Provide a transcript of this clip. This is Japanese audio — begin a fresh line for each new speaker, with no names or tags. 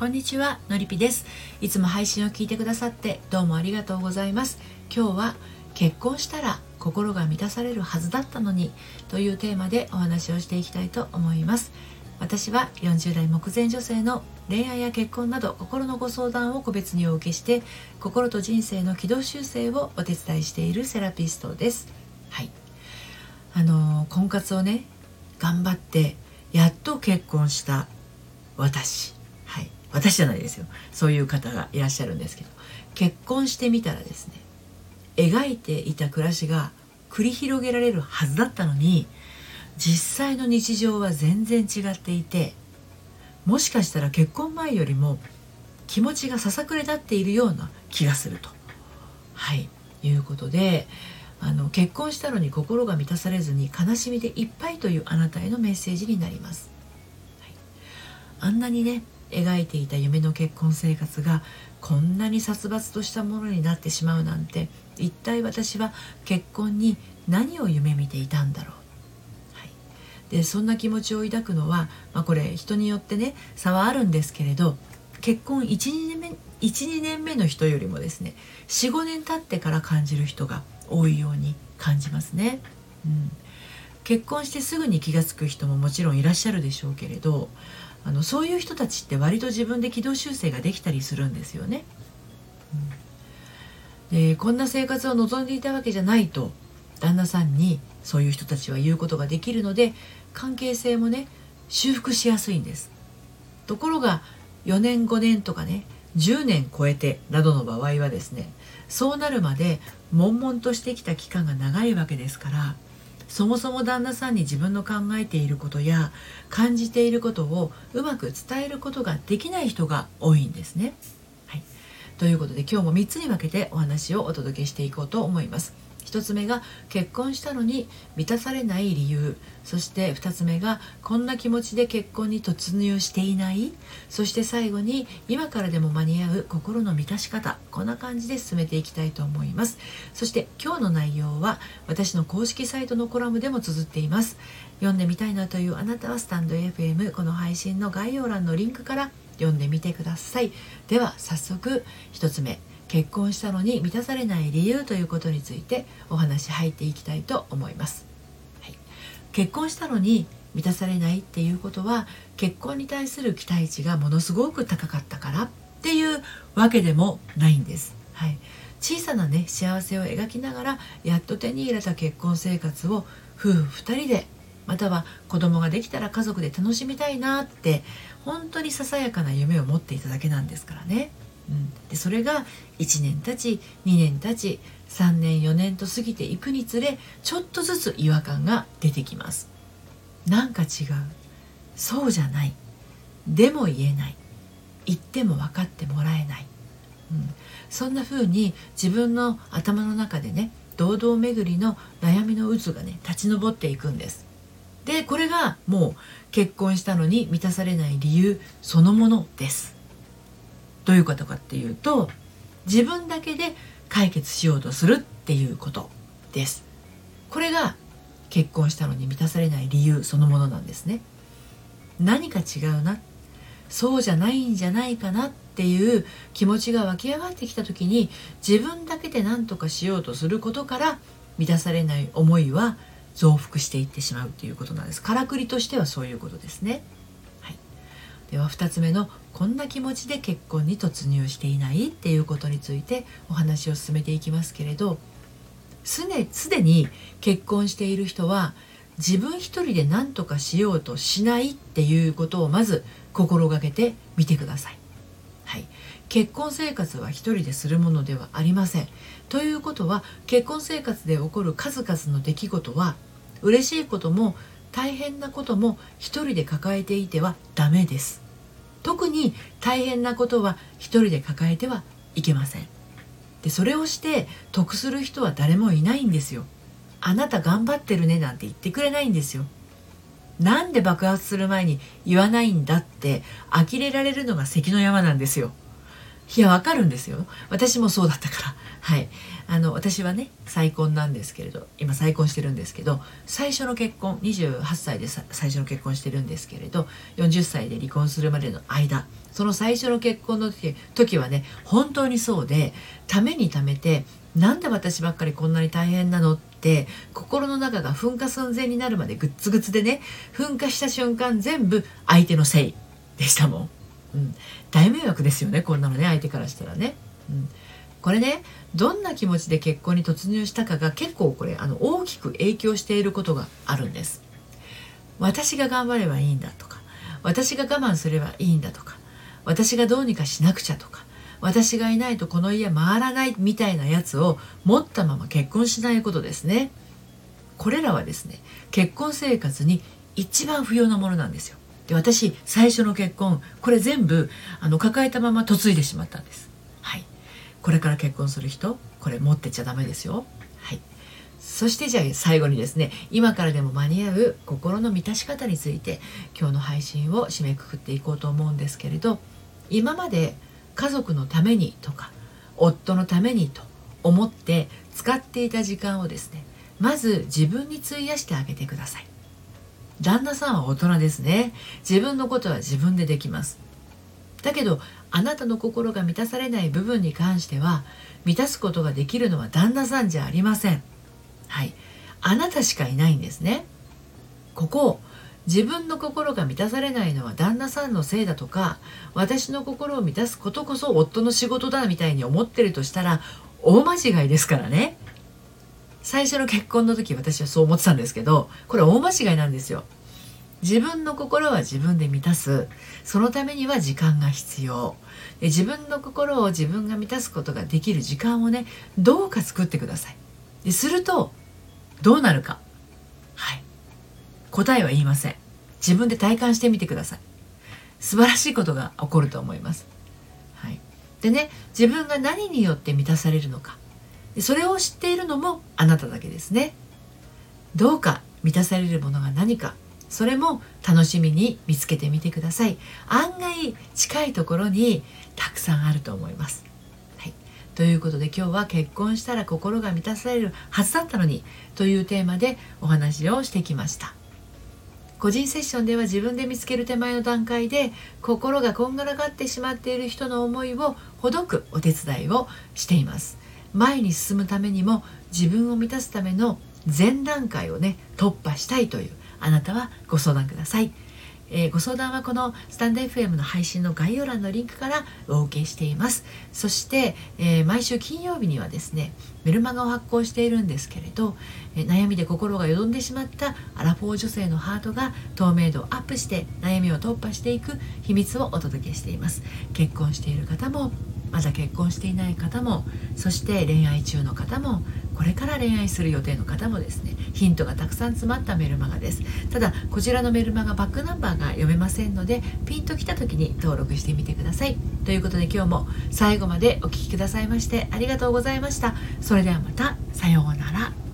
こんにちはのりぴです。いつも配信を聞いてくださってどうもありがとうございます。今日は結婚したら心が満たされるはずだったのにというテーマでお話をしていきたいと思います。私は40代目前女性の恋愛や結婚など心のご相談を個別にお受けして心と人生の軌道修正をお手伝いしているセラピストです。はい。あの婚活をね頑張ってやっと結婚した私。私じゃないですよ。そういう方がいらっしゃるんですけど。結婚してみたらですね描いていた暮らしが繰り広げられるはずだったのに実際の日常は全然違っていてもしかしたら結婚前よりも気持ちがささくれ立っているような気がすると。はい。いうことであの結婚したのに心が満たされずに悲しみでいっぱいというあなたへのメッセージになります、はい、あんなにね描いていた夢の結婚生活がこんなに殺伐としたものになってしまうなんて一体私は結婚に何を夢見ていたんだろう、はい、でそんな気持ちを抱くのは、まあ、これ人によってね差はあるんですけれど結婚12年目12年目の人よりもですね45年経ってから感じる人が多いように感じますね。うん。結婚してすぐに気が付く人ももちろんいらっしゃるでしょうけれどあのそういう人たちって割と自分で軌道修正ができたりするんですよね。うん、でこんな生活を望んでいたわけじゃないと旦那さんにそういう人たちは言うことができるので関係性もね修復しやすいんです。ところが4年5年とかね10年超えてなどの場合はですねそうなるまで悶々としてきた期間が長いわけですからそもそも旦那さんに自分の考えていることや感じていることをうまく伝えることができない人が多いんですね。はい、ということで今日も3つに分けてお話をお届けしていこうと思います。1つ目が結婚したのに満たされない理由。そして2つ目がこんな気持ちで結婚に突入していない。そして最後に今からでも間に合う心の満たし方。こんな感じで進めていきたいと思います。そして今日の内容は私の公式サイトのコラムでも綴っています。読んでみたいなというあなたはスタンド FM この配信の概要欄のリンクから読んでみてください。では早速1つ目。結婚したのに満たされない理由ということについてお話入っていきたいと思います、はい、結婚したのに満たされないっていうことは結婚に対する期待値がものすごく高かったからっていうわけでもないんです、はい、小さなね幸せを描きながらやっと手に入れた結婚生活を夫婦2人でまたは子供ができたら家族で楽しみたいなって本当にささやかな夢を持っていただけなんですからね。うん、でそれが1年経ち2年経ち3年4年と過ぎていくにつれちょっとずつ違和感が出てきます。なんか違う。そうじゃない。でも言えない。言っても分かってもらえない、うん、そんな風に自分の頭の中でね堂々巡りの悩みの渦がね立ち上っていくんです。でこれがもう結婚したのに満たされない理由そのものです。どういうことかっていうと自分だけで解決しようとするっていうことです。これが結婚したのに満たされない理由そのものなんですね。何か違うな。そうじゃないんじゃないかなっていう気持ちが湧き上がってきた時に自分だけで何とかしようとすることから満たされない思いは増幅していってしまうということなんです。からくりとしてはそういうことですね、では2つ目のこんな気持ちで結婚に突入していないっていうことについてお話を進めていきますけれどすでに結婚している人は自分一人で何とかしようとしないっていうことをまず心がけてみてください。はい、結婚生活は一人でするものではありません。ということは結婚生活で起こる数々の出来事は嬉しいことも大変なことも一人で抱えていてはダメです。特に大変なことは一人で抱えてはいけません。でそれをして得する人は誰もいないんですよ。あなた頑張ってるねなんて言ってくれないんですよ。なんで爆発する前に言わないんだって呆れられるのが関の山なんですよ。いやわかるんですよ。私もそうだったから。はい。あの私はね再婚なんですけれど今再婚してるんですけど最初の結婚28歳で最初の結婚してるんですけれど40歳で離婚するまでの間その最初の結婚の時時はね本当にそうでためにためてなんで私ばっかりこんなに大変なのって心の中が噴火寸前になるまでグッツグツでね噴火した瞬間全部相手のせいでしたもん。うん、大迷惑ですよねこんなのね相手からしたらね。うん。これねどんな気持ちで結婚に突入したかが結構これあの大きく影響していることがあるんです。私が頑張ればいいんだとか私が我慢すればいいんだとか私がどうにかしなくちゃとか私がいないとこの家回らないみたいなやつを持ったまま結婚しないことですね。これらはですね結婚生活に一番不要なものなんですよ。で私最初の結婚これ全部あの抱えたまま嫁いでしまったんです。はい。これから結婚する人これ持ってちゃダメですよ。はい。そしてじゃあ最後にですね今からでも間に合う心の満たし方について今日の配信を締めくくっていこうと思うんですけれど今まで家族のためにとか夫のためにと思って使っていた時間をですねまず自分に費やしてあげてください。旦那さんは大人ですね。自分のことは自分でできます。だけどあなたの心が満たされない部分に関しては満たすことができるのは旦那さんじゃありません。はい。あなたしかいないんですね。ここ自分の心が満たされないのは旦那さんのせいだとか私の心を満たすことこそ夫の仕事だみたいに思ってるとしたら大間違いですからね。最初の結婚の時私はそう思ってたんですけどこれ大間違いなんですよ。自分の心は自分で満たす。そのためには時間が必要。で自分の心を自分が満たすことができる時間をねどうか作ってください。でするとどうなるか。はい。答えは言いません。自分で体感してみてください。素晴らしいことが起こると思います、はい、でね自分が何によって満たされるのか。それを知っているのもあなただけですね。どうか満たされるものが何かそれも楽しみに見つけてみてください。案外近いところにたくさんあると思います。はい。ということで今日は結婚したら心が満たされるはずだったのにというテーマでお話をしてきました。個人セッションでは自分で見つける手前の段階で心がこんがらがってしまっている人の思いをほどくお手伝いをしています。前に進むためにも自分を満たすための前段階をね突破したいというあなたはご相談ください。えー、ご相談はこのスタンド FM の配信の概要欄のリンクからお受けしています。そして、えー、毎週金曜日にはですねメルマガを発行しているんですけれど、えー、悩みで心がよどんでしまったアラフォー女性のハートが透明度をアップして悩みを突破していく秘密をお届けしています。結婚している方もまだ結婚していない方もそして恋愛中の方もこれから恋愛する予定の方もですねヒントがたくさん詰まったメルマガです。ただこちらのメルマガバックナンバーが読めませんのでピンときた時に登録してみてください。ということで今日も最後までお聴きくださいましてありがとうございました。それではまたさようなら。